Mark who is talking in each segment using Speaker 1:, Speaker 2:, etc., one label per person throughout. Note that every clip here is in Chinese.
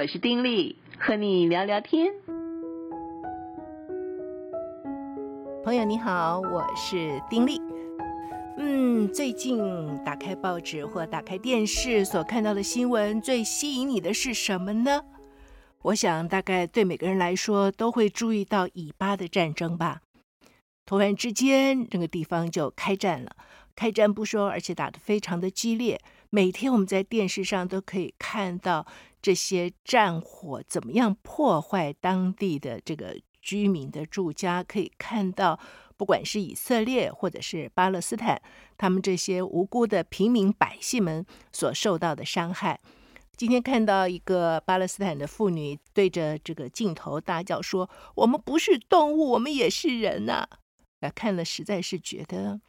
Speaker 1: 我是丁力，和你聊聊天。
Speaker 2: 朋友你好，我是丁力。嗯，最近打开报纸或打开电视所看到的新闻，最吸引你的是什么呢？我想，大概对每个人来说，都会注意到以巴的战争吧。突然之间，这个地方就开战了。开战不说，而且打得非常的激烈。每天我们在电视上都可以看到这些战火怎么样破坏当地的这个居民的住家，可以看到，不管是以色列或者是巴勒斯坦，他们这些无辜的平民百姓们所受到的伤害。今天看到一个巴勒斯坦的妇女对着这个镜头大叫说：“我们不是动物，我们也是人呐！”啊，看了实在是觉得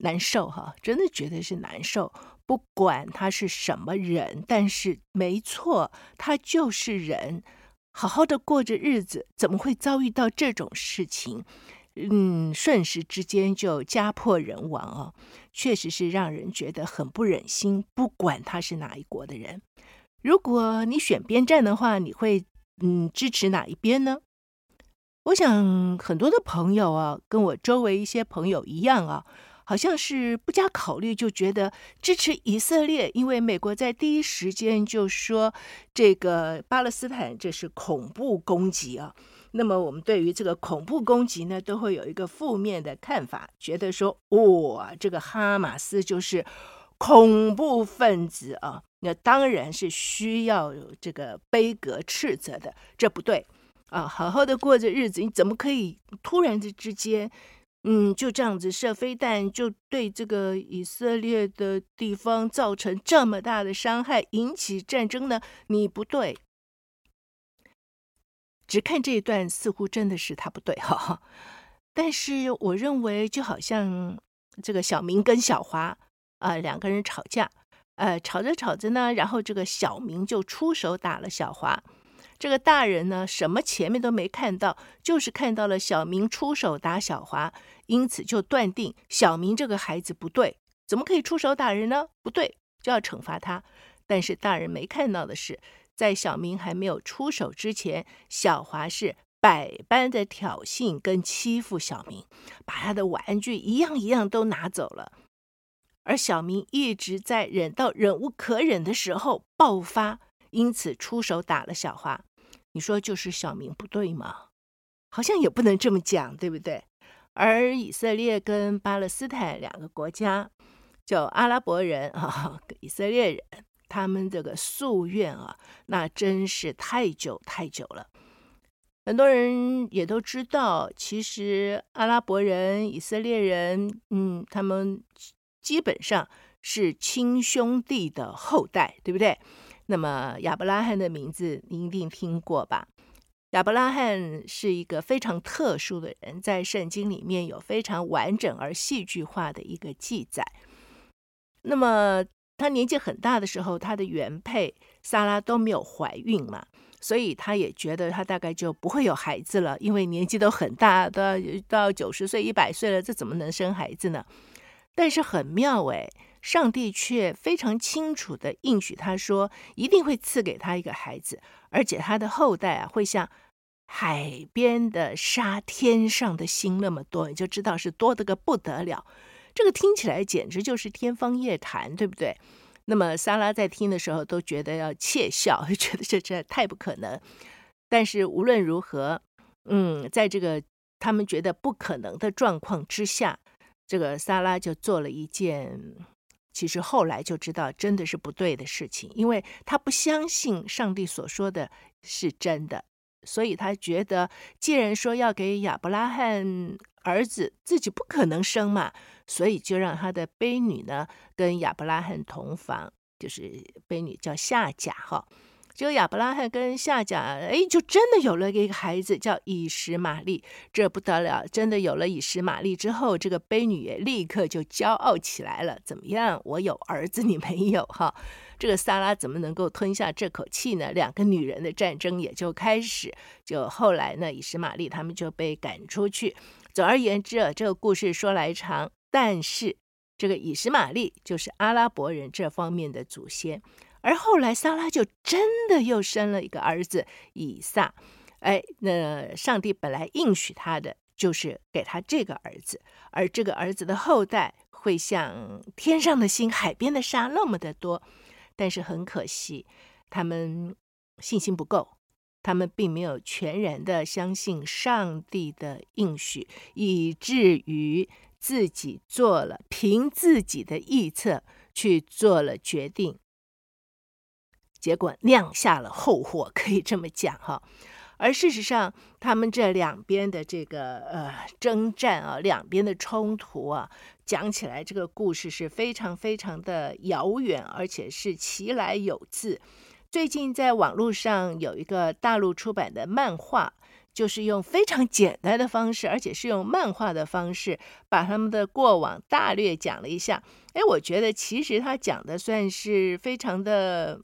Speaker 2: 难受哈，真的觉得是难受。不管他是什么人，但是没错，他就是人，好好的过着日子，怎么会遭遇到这种事情？嗯，瞬时之间就家破人亡哦，确实是让人觉得很不忍心。不管他是哪一国的人，如果你选边站的话，你会嗯支持哪一边呢？我想很多的朋友啊，跟我周围一些朋友一样啊，好像是不加考虑就觉得支持以色列，因为美国在第一时间就说这个巴勒斯坦这是恐怖攻击啊。那么我们对于这个恐怖攻击呢，都会有一个负面的看法，觉得说，哇，这个哈马斯就是恐怖分子啊，那当然是需要有这个悲格斥责的，这不对啊，好好的过着日子，你怎么可以突然的之间，嗯，就这样子射飞弹，就对这个以色列的地方造成这么大的伤害，引起战争呢？你不对。只看这一段，似乎真的是他不对哈。但是我认为，就好像这个小明跟小华啊、两个人吵架，呃，吵着吵着呢，然后这个小明就出手打了小华。这个大人呢，什么前面都没看到，就是看到了小明出手打小华，因此就断定小明这个孩子不对，怎么可以出手打人呢？不对，就要惩罚他。但是大人没看到的是。在小明还没有出手之前，小华是百般的挑衅跟欺负小明，把他的玩具一样一样都拿走了。而小明一直在忍到忍无可忍的时候爆发，因此出手打了小华。你说就是小明不对吗？好像也不能这么讲，对不对？而以色列跟巴勒斯坦两个国家，就阿拉伯人啊，以色列人。他们这个夙愿啊，那真是太久太久了。很多人也都知道，其实阿拉伯人、以色列人，嗯，他们基本上是亲兄弟的后代，对不对？那么亚伯拉罕的名字您一定听过吧？亚伯拉罕是一个非常特殊的人，在圣经里面有非常完整而戏剧化的一个记载。那么。他年纪很大的时候，他的原配撒拉都没有怀孕嘛，所以他也觉得他大概就不会有孩子了，因为年纪都很大，都要到九十岁、一百岁了，这怎么能生孩子呢？但是很妙诶，上帝却非常清楚地应许他说，一定会赐给他一个孩子，而且他的后代啊，会像海边的沙、天上的星那么多，你就知道是多得个不得了。这个听起来简直就是天方夜谭，对不对？那么萨拉在听的时候都觉得要窃笑，就 觉得这这太不可能。但是无论如何，嗯，在这个他们觉得不可能的状况之下，这个萨拉就做了一件其实后来就知道真的是不对的事情，因为他不相信上帝所说的是真的，所以他觉得既然说要给亚伯拉罕。儿子自己不可能生嘛，所以就让他的悲女呢跟亚伯拉罕同房，就是悲女叫夏甲哈。结果亚伯拉罕跟夏甲，哎，就真的有了一个孩子，叫以实玛利。这不得了，真的有了以实玛利之后，这个悲女也立刻就骄傲起来了。怎么样？我有儿子，你没有哈？这个萨拉怎么能够吞下这口气呢？两个女人的战争也就开始。就后来呢，以实玛利他们就被赶出去。总而言之啊，这个故事说来长，但是这个以实玛利就是阿拉伯人这方面的祖先，而后来撒拉就真的又生了一个儿子以撒。哎，那上帝本来应许他的就是给他这个儿子，而这个儿子的后代会像天上的星、海边的沙那么的多。但是很可惜，他们信心不够，他们并没有全然的相信上帝的应许，以至于自己做了凭自己的臆测去做了决定，结果酿下了后祸，可以这么讲哈。而事实上，他们这两边的这个呃征战啊，两边的冲突啊，讲起来这个故事是非常非常的遥远，而且是其来有自。最近在网络上有一个大陆出版的漫画，就是用非常简单的方式，而且是用漫画的方式，把他们的过往大略讲了一下。哎，我觉得其实他讲的算是非常的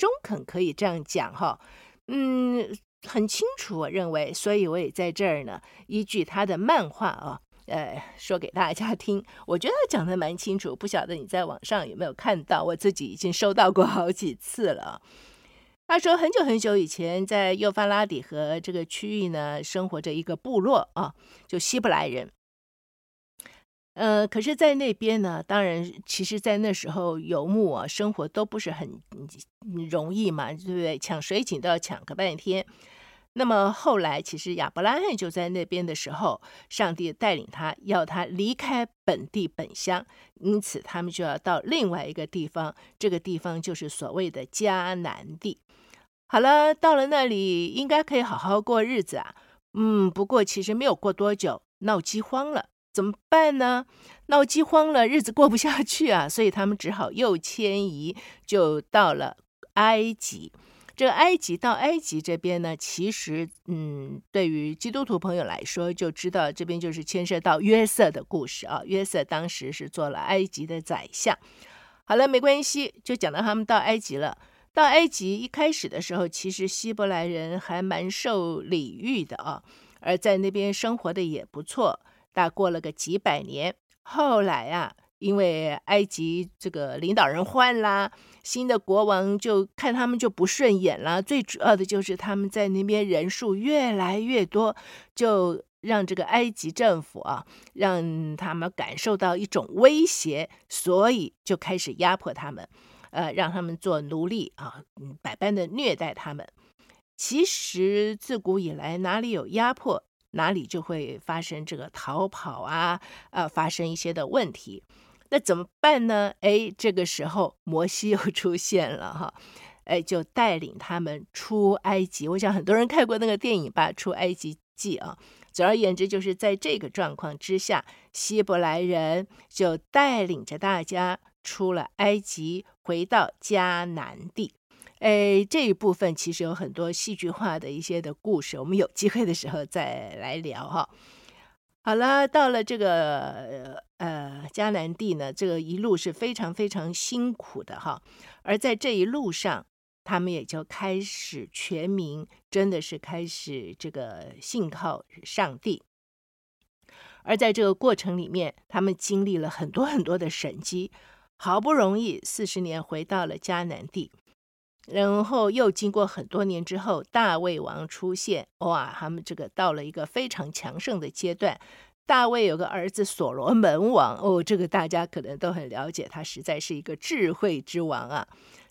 Speaker 2: 中肯，可以这样讲哈。嗯。很清楚，我认为，所以我也在这儿呢，依据他的漫画啊，呃，说给大家听。我觉得他讲的蛮清楚，不晓得你在网上有没有看到？我自己已经收到过好几次了。他说，很久很久以前，在幼发拉底河这个区域呢，生活着一个部落啊，就希伯来人。呃，可是，在那边呢，当然，其实，在那时候游牧啊，生活都不是很容易嘛，对不对？抢水井都要抢个半天。那么后来，其实亚伯拉罕就在那边的时候，上帝带领他，要他离开本地本乡，因此他们就要到另外一个地方，这个地方就是所谓的迦南地。好了，到了那里，应该可以好好过日子啊。嗯，不过其实没有过多久，闹饥荒了。怎么办呢？闹饥荒了，日子过不下去啊，所以他们只好又迁移，就到了埃及。这个埃及到埃及这边呢，其实，嗯，对于基督徒朋友来说，就知道这边就是牵涉到约瑟的故事啊。约瑟当时是做了埃及的宰相。好了，没关系，就讲到他们到埃及了。到埃及一开始的时候，其实希伯来人还蛮受礼遇的啊，而在那边生活的也不错。大过了个几百年，后来啊，因为埃及这个领导人换啦，新的国王就看他们就不顺眼了。最主要的就是他们在那边人数越来越多，就让这个埃及政府啊，让他们感受到一种威胁，所以就开始压迫他们，呃，让他们做奴隶啊，百般的虐待他们。其实自古以来哪里有压迫？哪里就会发生这个逃跑啊，呃，发生一些的问题，那怎么办呢？哎，这个时候摩西又 出现了哈，哎，就带领他们出埃及。我想很多人看过那个电影吧，《出埃及记》啊。总而言之，就是在这个状况之下，希伯来人就带领着大家出了埃及，回到迦南地。哎，这一部分其实有很多戏剧化的一些的故事，我们有机会的时候再来聊哈。好了，到了这个呃迦南地呢，这个一路是非常非常辛苦的哈。而在这一路上，他们也就开始全民真的是开始这个信靠上帝。而在这个过程里面，他们经历了很多很多的神迹，好不容易四十年回到了迦南地。然后又经过很多年之后，大卫王出现，哇，他们这个到了一个非常强盛的阶段。大卫有个儿子所罗门王，哦，这个大家可能都很了解，他实在是一个智慧之王啊。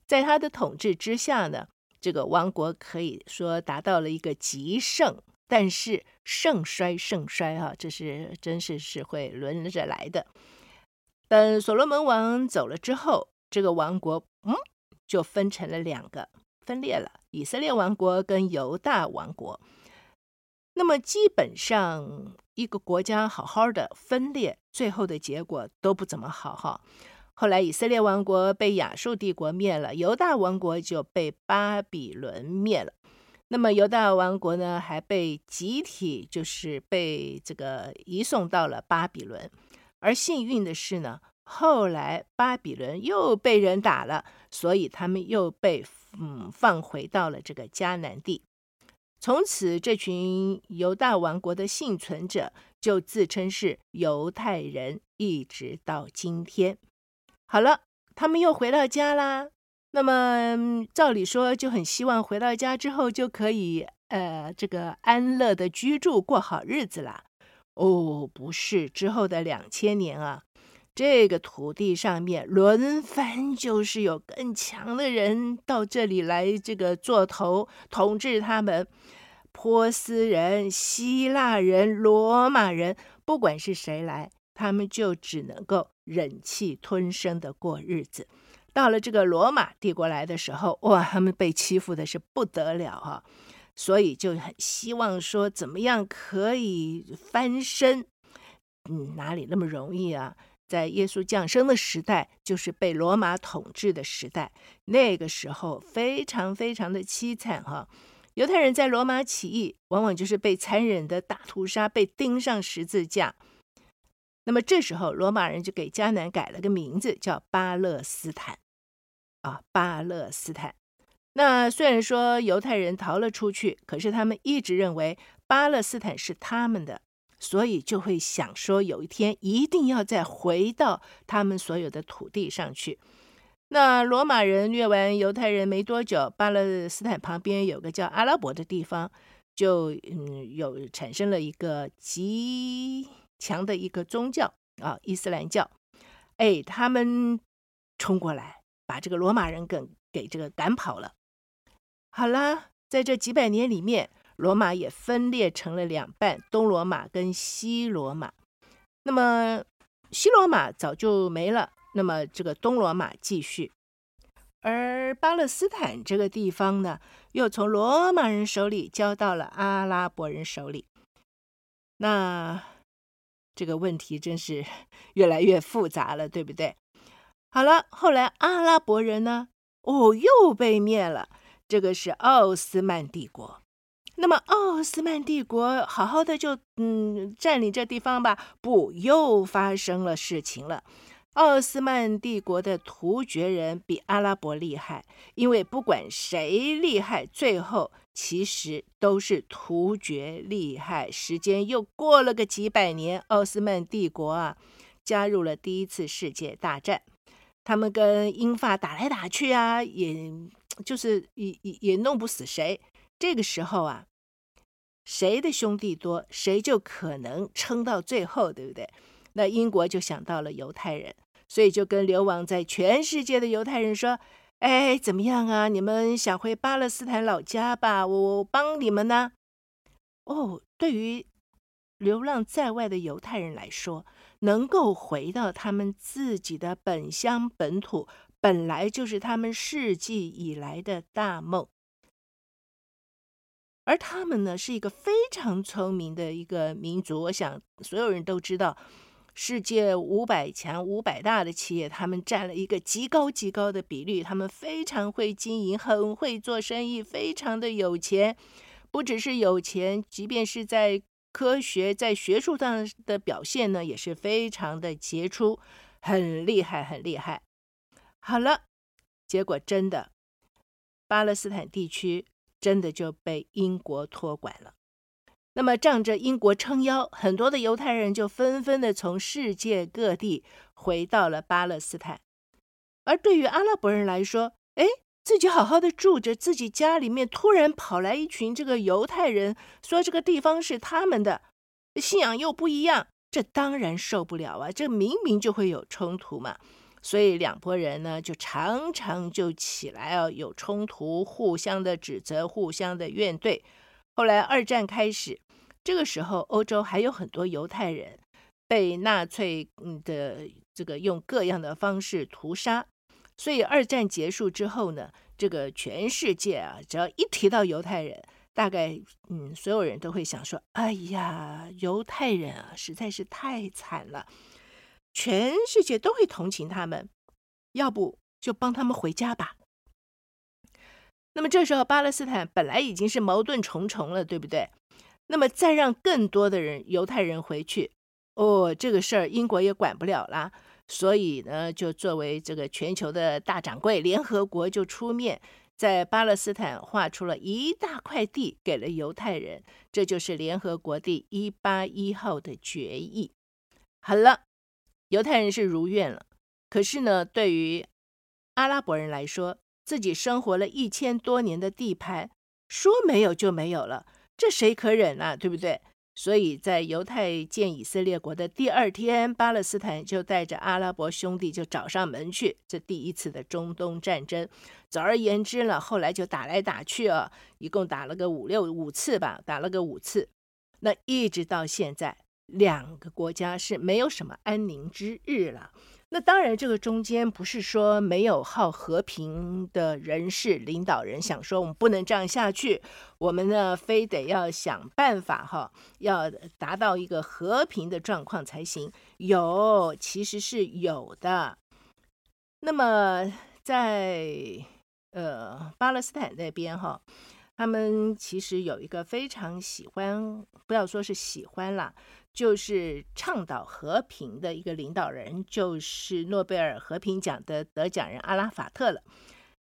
Speaker 2: 在他的统治之下呢，这个王国可以说达到了一个极盛，但是盛衰盛衰啊，这是真是是会轮着来的。等所罗门王走了之后，这个王国，嗯。就分成了两个，分裂了，以色列王国跟犹大王国。那么基本上一个国家好好的分裂，最后的结果都不怎么好哈。后来以色列王国被亚述帝国灭了，犹大王国就被巴比伦灭了。那么犹大王国呢，还被集体就是被这个移送到了巴比伦。而幸运的是呢。后来巴比伦又被人打了，所以他们又被嗯放回到了这个迦南地。从此，这群犹大王国的幸存者就自称是犹太人，一直到今天。好了，他们又回到家啦。那么照理说就很希望回到家之后就可以呃这个安乐的居住过好日子啦。哦，不是，之后的两千年啊，这个土地上面轮番就是有更强的人到这里来这个做头统治他们。波斯人、希腊人、罗马人，不管是谁来，他们就只能够忍气吞声的过日子。到了这个罗马帝国来的时候，哇，他们被欺负的是不得了啊，所以就很希望说，怎么样可以翻身？嗯，哪里那么容易啊？在耶稣降生的时代，就是被罗马统治的时代，那个时候非常非常的凄惨哈。犹太人在罗马起义，往往就是被残忍的大屠杀，被钉上十字架。那么这时候，罗马人就给迦南改了个名字，叫巴勒斯坦。啊，巴勒斯坦。那虽然说犹太人逃了出去，可是他们一直认为巴勒斯坦是他们的，所以就会想说，有一天一定要再回到他们所有的土地上去。那罗马人虐完犹太人没多久，巴勒斯坦旁边有个叫阿拉伯的地方，就嗯有产生了一个极强的一个宗教啊，伊斯兰教。哎，他们冲过来，把这个罗马人给给这个赶跑了。好啦，在这几百年里面，罗马也分裂成了两半，东罗马跟西罗马。那么西罗马早就没了。那么这个东罗马继续，而巴勒斯坦这个地方呢，又从罗马人手里交到了阿拉伯人手里。那这个问题真是 越来越复杂了，对不对？好了，后来阿拉伯人呢，哦，又被灭了。这个是奥斯曼帝国。那么奥斯曼帝国好好的就嗯占领这地方吧，不，又发生了事情了。奥斯曼帝国的突厥人比阿拉伯厉害，因为不管谁厉害，最后其实都是突厥厉害。时间又过了个几百年，奥斯曼帝国啊，加入了第一次世界大战，他们跟英法打来打去啊，也就是也也也弄不死谁。这个时候啊，谁的兄弟多，谁就可能撑到最后，对不对？那英国就想到了犹太人，所以就跟流亡在全世界的犹太人说：“哎，怎么样啊？你们想回巴勒斯坦老家吧？我帮你们呢。”哦，对于流浪在外的犹太人来说，能够回到他们自己的本乡本土，本来就是他们世纪以来的大梦。而他们呢，是一个非常聪明的一个民族，我想所有人都知道。世界五百强、五百大的企业，他们占了一个极高极高的比率。他们非常会经营，很会做生意，非常的有钱。不只是有钱，即便是在科学、在学术上的表现呢，也是非常的杰出，很厉害，很厉害。好了，结果真的，巴勒斯坦地区真的就被英国托管了。那么仗着英国撑腰，很多的犹太人就纷纷的从世界各地回到了巴勒斯坦。而对于阿拉伯人来说，哎，自己好好的住着，自己家里面突然跑来一群这个犹太人，说这个地方是他们的，信仰又不一样，这当然受不了啊！这明明就会有冲突嘛。所以两拨人呢，就常常就起来啊，有冲突，互相的指责，互相的怨怼。后来二战开始。这个时候，欧洲还有很多犹太人被纳粹的这个用各样的方式屠杀，所以二战结束之后呢，这个全世界啊，只要一提到犹太人，大概嗯，所有人都会想说：“哎呀，犹太人啊，实在是太惨了，全世界都会同情他们，要不就帮他们回家吧。”那么这时候，巴勒斯坦本来已经是矛盾重重了，对不对？那么再让更多的人犹太人回去，哦，这个事儿英国也管不了啦。所以呢，就作为这个全球的大掌柜，联合国就出面在巴勒斯坦划出了一大块地给了犹太人，这就是联合国第一八一号的决议。好了，犹太人是如愿了。可是呢，对于阿拉伯人来说，自己生活了一千多年的地盘，说没有就没有了，这谁可忍啊？对不对？所以在犹太建以色列国的第二天，巴勒斯坦就带着阿拉伯兄弟就找上门去。这第一次的中东战争，总而言之呢，后来就打来打去啊，一共打了个五六五次吧，打了个五次。那一直到现在，两个国家是没有什么安宁之日了。那当然，这个中间不是说没有好和平的人士、领导人想说我们不能这样下去，我们呢非得要想办法哈，要达到一个和平的状况才行。有，其实是有的。那么在呃巴勒斯坦那边哈，他们其实有一个非常喜欢，不要说是喜欢啦。就是倡导和平的一个领导人，就是诺贝尔和平奖的得奖人阿拉法特了。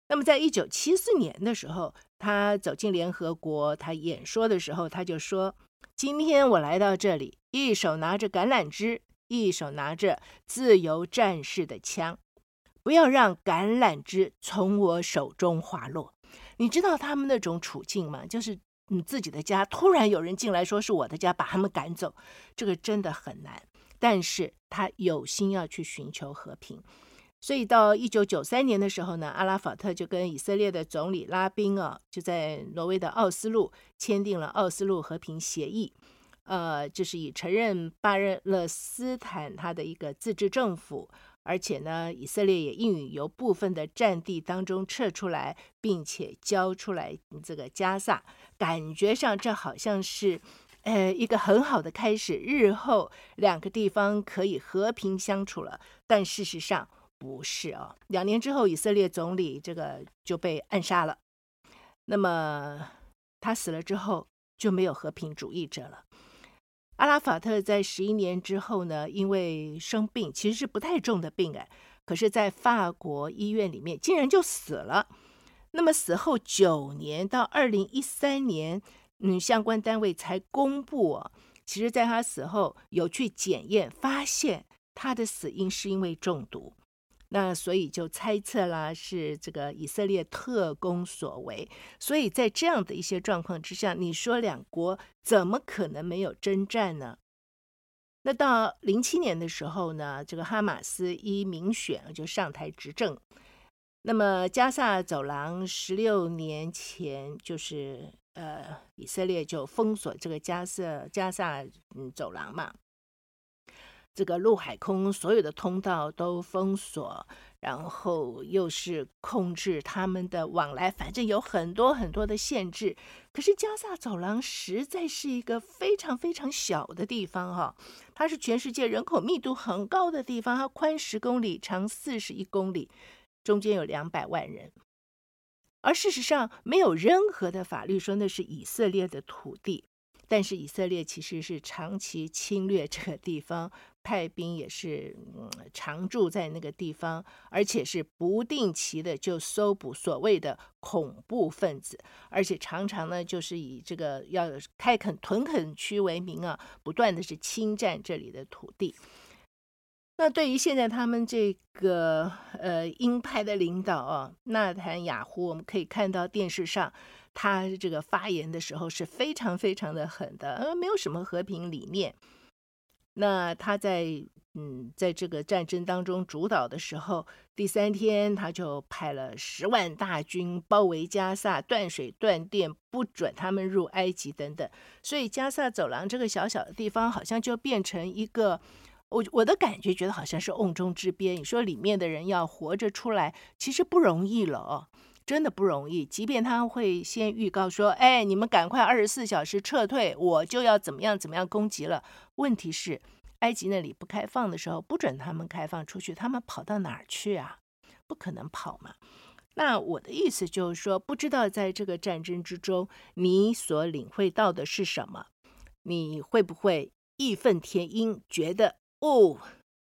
Speaker 2: 那么，在一九七四年的时候，他走进联合国，他演说的时候，他就说：“今天我来到这里，一手拿着橄榄枝，一手拿着自由战士的枪，不要让橄榄枝从我手中滑落。”你知道他们那种处境吗？就是。你自己的家突然有人进来说是我的家，把他们赶走，这个真的很难。但是他有心要去寻求和平，所以到一九九三年的时候呢，阿拉法特就跟以色列的总理拉宾啊，就在挪威的奥斯陆签订了奥斯陆和平协议。呃，就是以承认巴勒斯坦他的一个自治政府。而且呢，以色列也应允由部分的战地当中撤出来，并且交出来这个加萨，感觉上这好像是，呃，一个很好的开始，日后两个地方可以和平相处了。但事实上不是哦，两年之后，以色列总理这个就被暗杀了。那么他死了之后，就没有和平主义者了。阿拉法特在十一年之后呢，因为生病，其实是不太重的病哎，可是，在法国医院里面竟然就死了。那么死后九年，到二零一三年，嗯，相关单位才公布哦，其实在他死后有去检验，发现他的死因是因为中毒。那所以就猜测啦，是这个以色列特工所为。所以在这样的一些状况之下，你说两国怎么可能没有征战呢？那到零七年的时候呢，这个哈马斯一民选就上台执政。那么加萨走廊十六年前就是呃，以色列就封锁这个加萨加萨嗯走廊嘛。这个陆海空所有的通道都封锁，然后又是控制他们的往来，反正有很多很多的限制。可是加萨走廊实在是一个非常非常小的地方哈，它是全世界人口密度很高的地方，它宽十公里，长四十一公里，中间有两百万人。而事实上，没有任何的法律说那是以色列的土地。但是以色列其实是长期侵略这个地方，派兵也是嗯常驻在那个地方，而且是不定期的就搜捕所谓的恐怖分子，而且常常呢就是以这个要开垦屯垦区为名啊，不断的是侵占这里的土地。那对于现在他们这个呃鹰派的领导啊，纳坦雅胡，我们可以看到电视上。他这个发言的时候是非常非常的狠的，呃，没有什么和平理念。那他在嗯，在这个战争当中主导的时候，第三天他就派了十万大军包围加萨，断水断电，不准他们入埃及等等。所以加萨走廊这个小小的地方，好像就变成一个，我我的感觉觉得好像是瓮中之鳖。你说里面的人要活着出来，其实不容易了哦。真的不容易，即便他会先预告说：“哎，你们赶快二十四小时撤退，我就要怎么样怎么样攻击了。”问题是，埃及那里不开放的时候，不准他们开放出去，他们跑到哪儿去啊？不可能跑嘛。那我的意思就是说，不知道在这个战争之中，你所领会到的是什么？你会不会义愤填膺，觉得哦，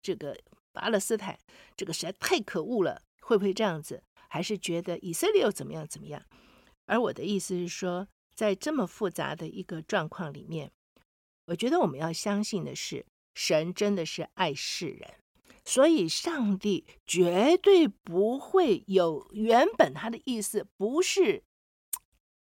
Speaker 2: 这个巴勒斯坦这个实在太可恶了？会不会这样子？还是觉得以色列又怎么样怎么样？而我的意思是说，在这么复杂的一个状况里面，我觉得我们要相信的是，神真的是爱世人，所以上帝绝对不会有原本他的意思，不是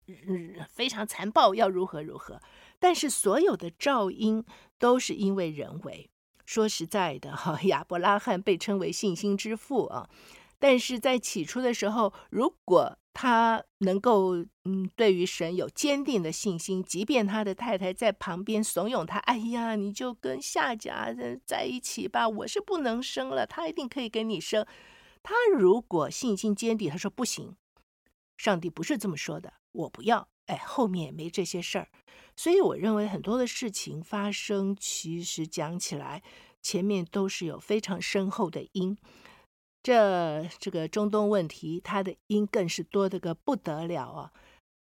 Speaker 2: 嗯非常残暴要如何如何，但是所有的噪音都是因为人为。说实在的，哈，亚伯拉罕被称为信心之父啊。但是在起初的时候，如果他能够嗯，对于神有坚定的信心，即便他的太太在旁边怂恿他，哎呀，你就跟下家人在一起吧，我是不能生了，他一定可以给你生。他如果信心坚定，他说不行，上帝不是这么说的，我不要。哎，后面也没这些事儿。所以我认为很多的事情发生，其实讲起来，前面都是有非常深厚的因。这这个中东问题，它的因更是多得个不得了啊！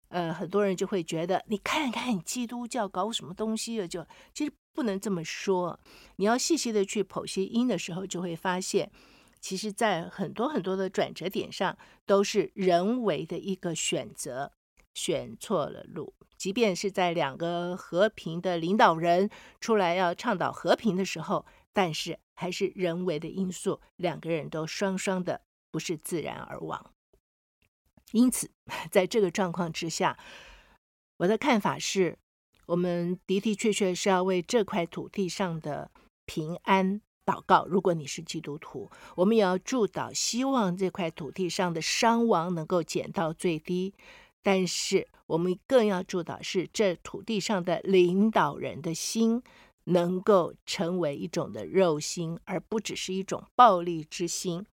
Speaker 2: 呃，很多人就会觉得，你看看基督教搞什么东西啊？就其实不能这么说。你要细细的去剖析因的时候，就会发现，其实，在很多很多的转折点上，都是人为的一个选择，选错了路。即便是在两个和平的领导人出来要倡导和平的时候，但是还是人为的因素，两个人都双双的不是自然而亡。因此，在这个状况之下，我的看法是，我们的的确确是要为这块土地上的平安祷告。如果你是基督徒，我们也要祝祷，希望这块土地上的伤亡能够减到最低。但是，我们更要祝祷是这土地上的领导人的心。能够成为一种的肉心，而不只是一种暴力之心。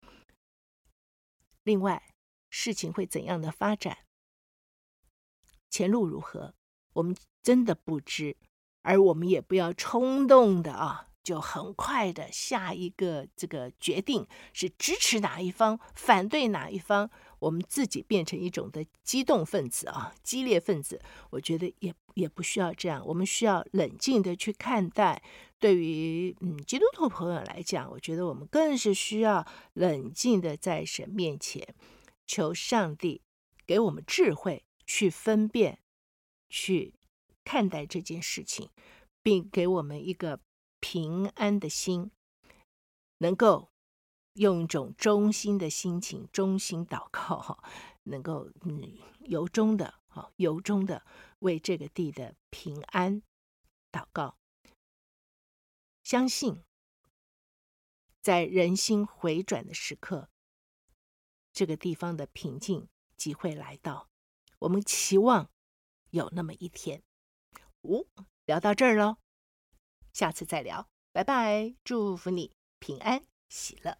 Speaker 2: 另外，事情会怎样的发展，前路如何，我们真的不知，而我们也不要冲动的啊。就很快的下一个这个决定是支持哪一方，反对哪一方，我们自己变成一种的激动分子啊，激烈分子。我觉得也也不需要这样，我们需要冷静的去看待。对于嗯基督徒朋友来讲，我觉得我们更是需要冷静的在神面前求上帝给我们智慧，去分辨，去看待这件事情，并给我们一个。平安的心，能够用一种衷心的心情、衷心祷告，哈，能够嗯由衷的哈由衷的为这个地的平安祷告，相信在人心回转的时刻，这个地方的平静即会来到。我们期望有那么一天。哦，聊到这儿喽。下次再聊，拜拜！祝福你平安喜乐。